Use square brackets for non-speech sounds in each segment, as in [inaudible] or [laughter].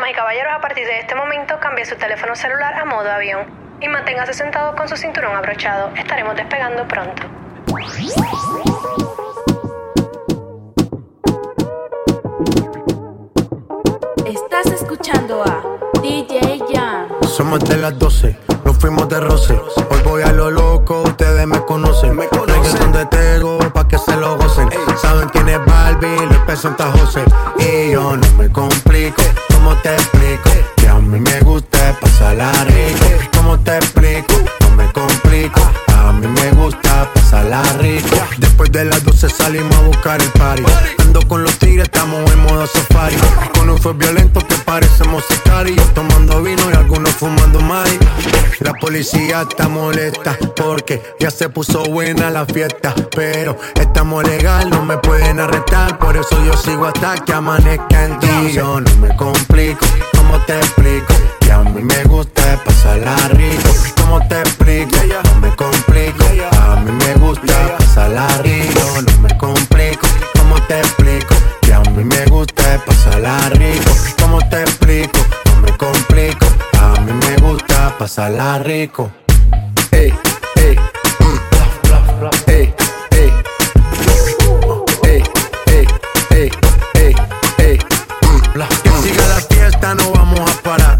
Damas y caballeros, a partir de este momento cambie su teléfono celular a modo avión y manténgase sentado con su cinturón abrochado. Estaremos despegando pronto. Estás escuchando a DJ Jan. Somos de las 12, nos fuimos de roce. Hoy voy a lo loco, ustedes me conocen. Me conocen de Tego, pa' que se lo gocen. Saben quién es Barbie, Luis Santa José. Y yo no me complico, ¿cómo te explico? Que a mí me gusta pasarla rico. ¿Cómo te explico? No me A mí me gusta pasarla rico. Después de las 12 salimos a buscar el party. Ando con los tigres, estamos en modo safari. Con un fue violento que parecemos sicarios. Tomando vino y algunos fumando mari. La policía está molesta porque ya se puso buena la fiesta. Pero estamos legal, no me pueden arrestar. Por eso yo sigo hasta que amanezca en ti. Yo no me complico, ¿cómo te explico? A mí me gusta pasarla rico. ¿Cómo te explico? No me complico. A mí me gusta pasarla rico. No me complico. ¿Cómo te explico? Que a mí me gusta pasarla rico. ¿Cómo te explico? No me complico. A mí me gusta pasarla rico. Ey, ey, mm. ey, ey. Ey, ey, ey, ey, ey, mm. Que siga la fiesta, no vamos a parar.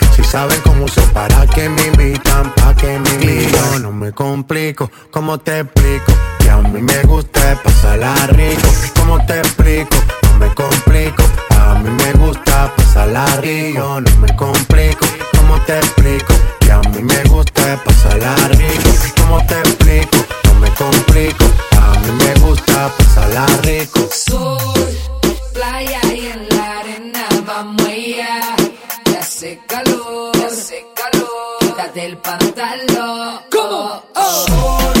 Si saben cómo son, para que me invitan, pa' que me invitan. No me complico, ¿cómo te explico? Que a mí me gusta pasarla rico. ¿Cómo te explico? No me complico. A mí me gusta pasarla rico. No me complico, ¿cómo te explico? Que a mí me gusta pasarla rico. ¿Cómo te explico? No me complico. A mí me gusta pasarla rico. Calor. Quítate el pantalón. ¿Cómo? Oh.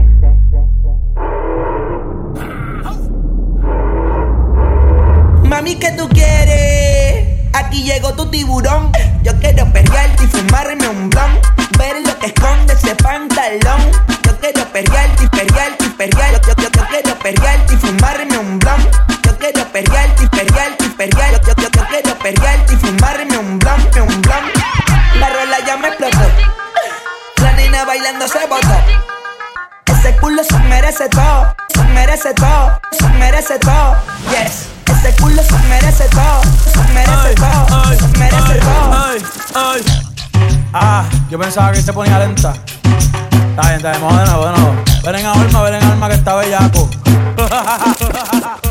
Mami, ¿qué tú quieres? Aquí llegó tu tiburón. Yo quiero perrearte y fumarme un blon. Ver lo que esconde ese pantalón. Yo quiero perrearte y perrearte y perrearte. Yo, yo, yo, quiero perrearte y fumarme un blon. Yo quiero perrearte y perrearte y perrearte. Yo, yo, yo, quiero perrearte y fumarme un blon, un blon. La rola ya me explotó. La nena bailando se botó. Ese culo se merece todo, se merece todo, se merece todo. Yes. Este culo se merece todo, se merece todo, se merece todo. Ah, yo pensaba que se ponía lenta. Está bien, está bien, vamos de. Ven en alma, ven en alma que está bellaco. [laughs]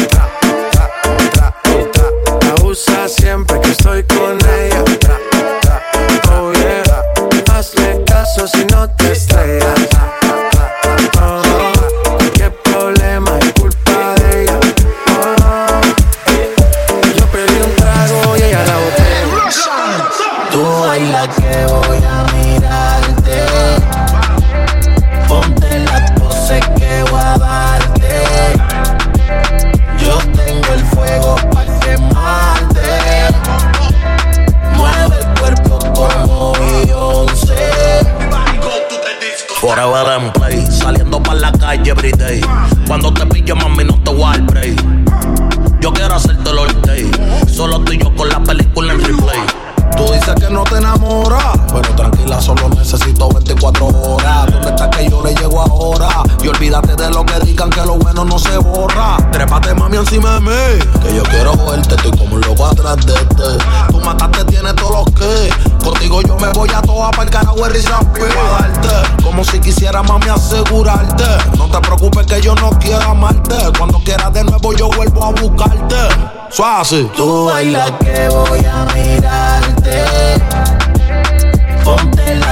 hace. Tú bailas que voy a mirarte. Ponte la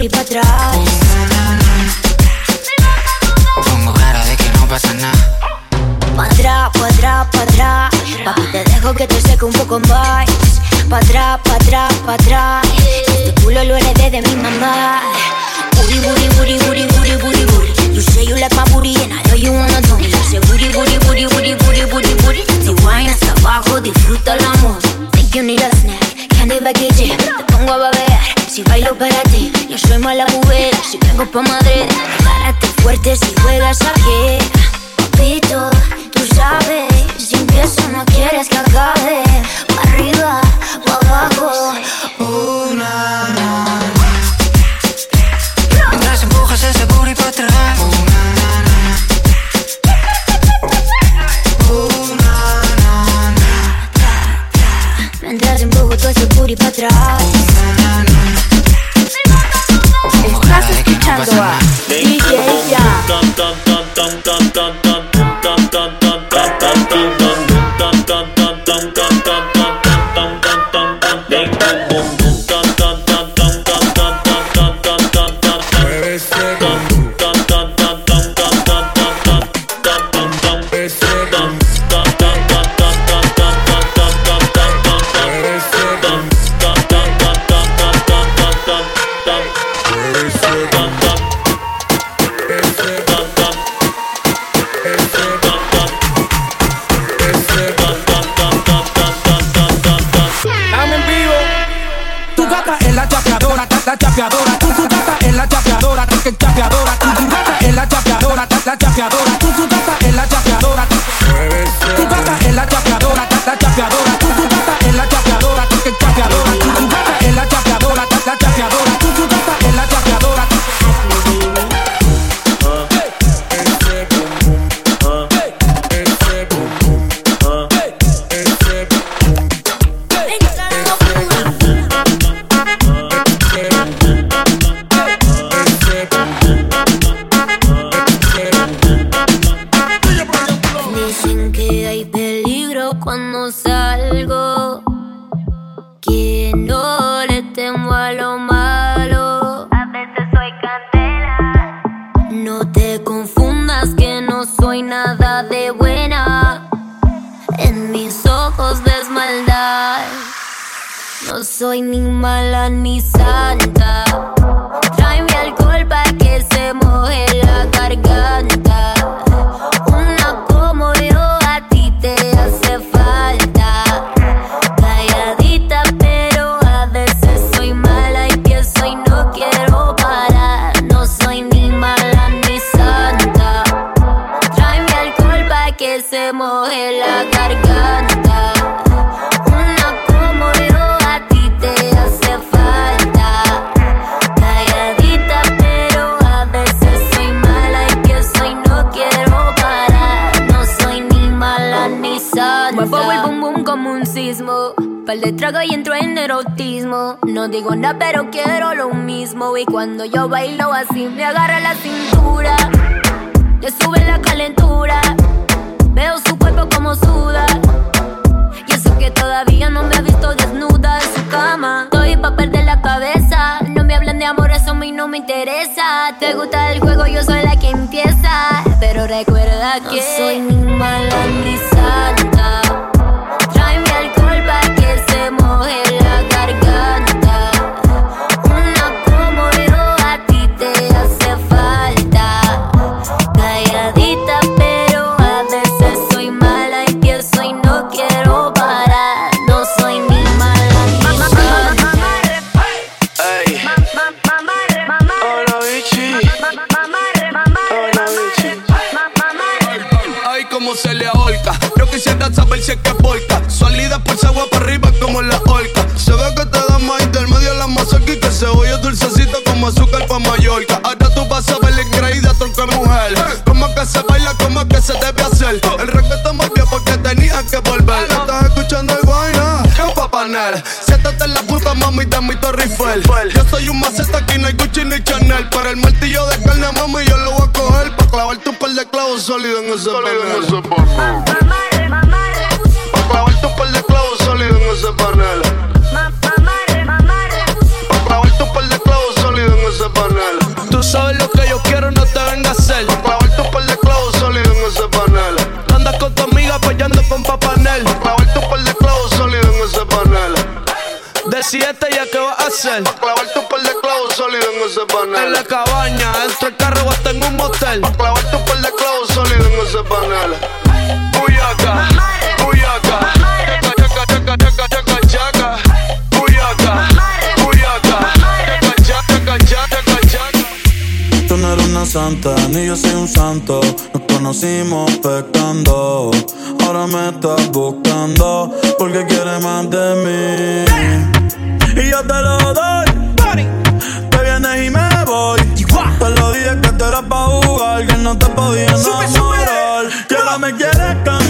booty para atrás. Pongo cara de que no pasa nada. Pa' atrás, pa' atrás, pa' atrás. Papi, te dejo que te seque un poco más. Pa' atrás, pa' atrás, pa' atrás. Vengo pa' Madrid. Agárrate fuerte si juegas a pie. Papito, tú sabes, si empiezo no quieres que acabe. Pa' arriba, pa' abajo. Mientras empujas ese booty para atrás. Mientras empujo todo ese booty pa' atrás. Jan. Estamos gata es la chapeadora, la chapeadora. Tu, tu gata es la chapeadora, que chapeadora. Tu, tu gata es la chapeadora, la chapeadora. Soy nada de buena. En mis ojos ves maldad. No soy ni mala ni santa. Tráeme alcohol para que se moje Par de trago y entro en erotismo. No digo nada, pero quiero lo mismo. Y cuando yo bailo así, me agarra la cintura. Le sube la calentura. Veo su cuerpo como suda. Y eso que todavía no me ha visto desnuda en su cama. Estoy pa' perder la cabeza. No me hablan de amor, eso a mí no me interesa. Te gusta el juego, yo soy la que empieza. Pero recuerda que no soy ni mala ni santa. como se le ahorca. Yo quisiera saber si es que porca. Salida por agua para arriba como la horca. Se ve que te da más intermedio la mazorca y que se oye dulcecito como azúcar pa' Mallorca. Ahora tú vas a ver la increíble tronco de mujer. Como que se baila, como que se debe hacer. El reggaetón volvió porque tenía que volver. Estás escuchando el vaina, pa' panel. Siéntate en la puta, mami, de mi Torre Yo soy un maceta, aquí no hay Gucci ni Chanel. Para el martillo de carne, mami, yo lo clavarte un par de clavos sólidos en ese pene. 7, ¿ya qué vas a hacer? Pa' clavarte un par de clavos sólidos en ese panel. En la cabaña, dentro del carro o hasta en un motel. Pa' clavarte un par de clavos sólidos en ese panel. Buyaca, buyaca, chaca, chaca, chaca, chaca, chaca, buyaca, buyaca, chaca, chaca, chaca, chaca. Tú no eres una santa, ni yo soy un santo. Nos conocimos pecando. Ahora me estás buscando porque quieres más de mí. Y yo te lo doy. Te vienes y me voy. Te lo dije que te eras pa' jugar, que no te podía enamorar. Que ahora me quieres cambiar.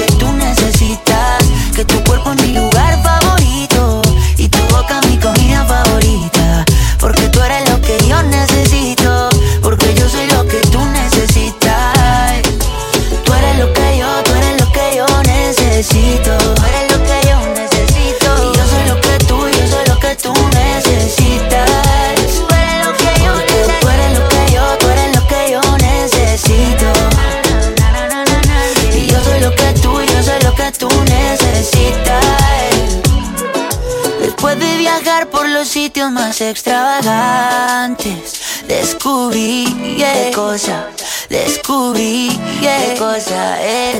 sitios más extravagantes. Descubrí yeah. qué cosa, descubrí yeah. qué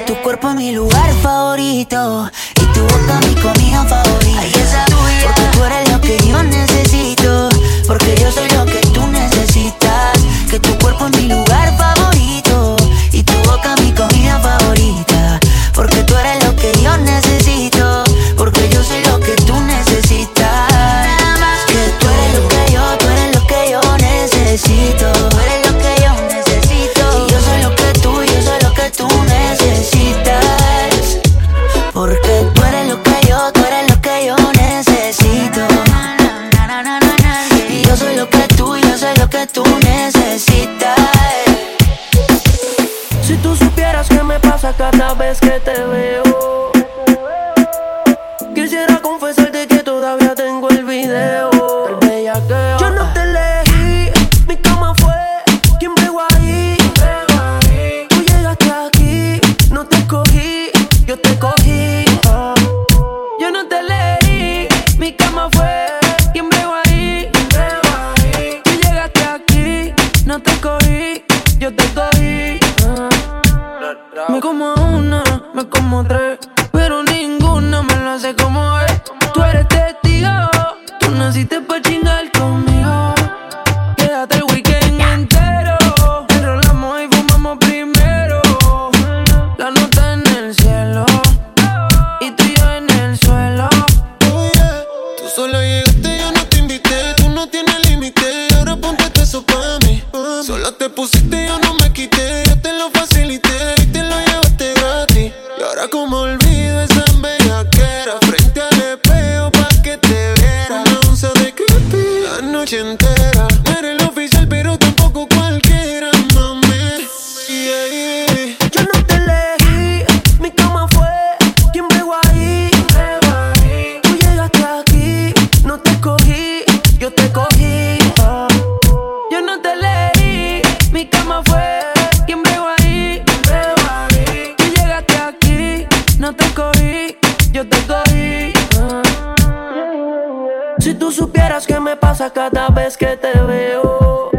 tu cuerpo es mi lugar favorito y tu boca mi comida favorita. Ay, esa tuya. Porque tú eres lo que yo necesito, porque yo soy lo que tengo pusiste, yo no me quité. Yo te lo facilité y te lo llevaste gratis. Y ahora, como olvido supieras qué me pasa cada vez que te veo.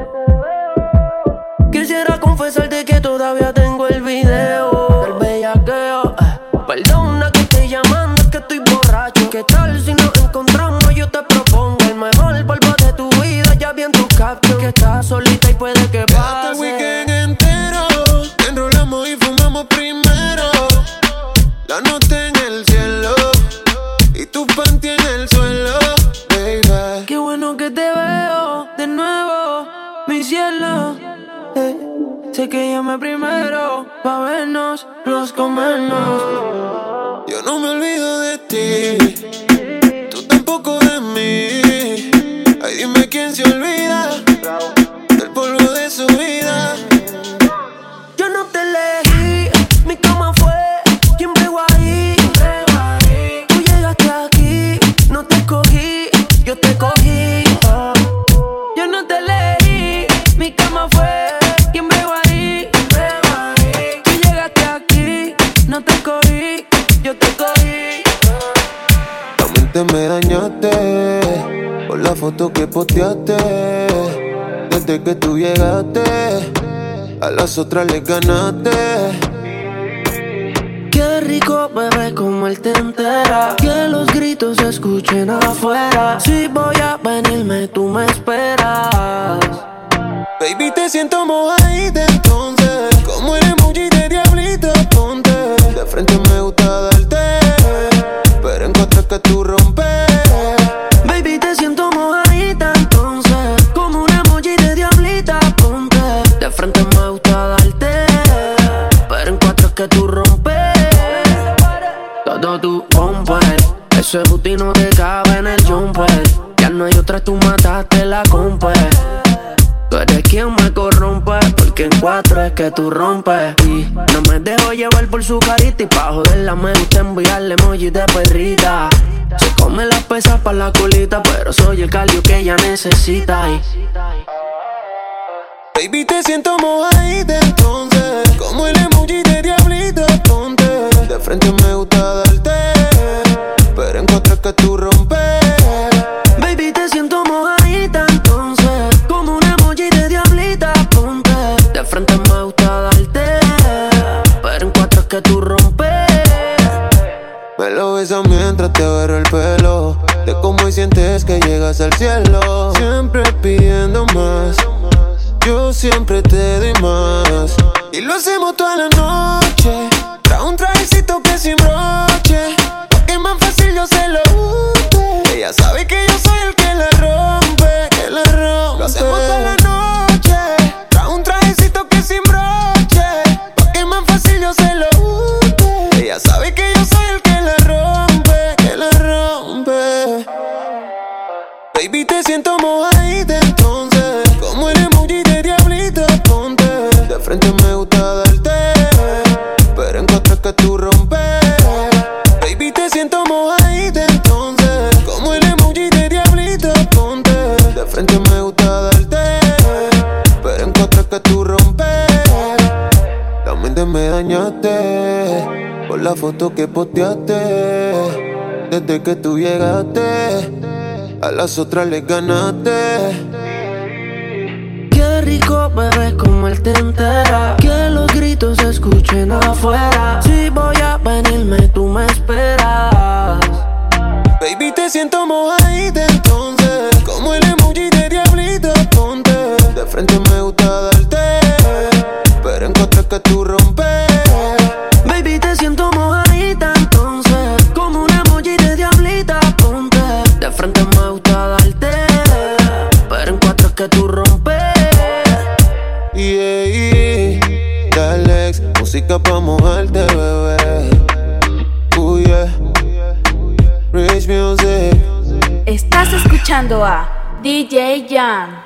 Quisiera confesarte que todavía tengo el video del bellaqueo. Eh, Perdona que estoy llamando, que estoy borracho. ¿Qué tal si que llame primero pa' vernos, los comernos. Yo no me olvido de ti, foto que posteaste. Desde que tú llegaste, a las otras les ganaste. Qué rico, bebé, como él te entera. Que los gritos se escuchen afuera. Si voy a venirme, tú me esperas. Baby, te siento mojadita entonces. Como el emoji de diablito, ponte. De frente me gusta darte. Pero encuentro que tú rompes. Ese booty no te cabe en el jumper. Ya no hay otra, tú mataste la compa. Tú eres quien me corrompe, porque en cuatro es que tú rompes. No me dejo llevar por su carita y pa' joderla me gusta enviarle emoji de perrita. Se come las pesas pa' la colita, pero soy el calio que ella necesita. Baby, te siento mojadita entonces. Como el emoji de diablito, ponte. De frente me gusta darte. Que tú rompes. Baby, te siento mojadita entonces. Como un emoji de diablita, ponte. De frente me gusta darte. Pero en cuatro es que tú rompes. Me lo besas mientras te agarro el pelo. De cómo y sientes que llegas al cielo. Siempre pidiendo más. Yo siempre te doy más. Y lo hacemos toda la noche. Sabe que Desde que tú llegaste, a las otras les ganaste. Qué rico bebé como él te entera. Que los gritos se escuchen afuera. Si voy a venirme, tú me esperas. Baby, te siento mojadita entonces. Como el emoji de diablito, ponte. De frente me gusta darte. Pero en contra es que tú rompes. DJ Jan.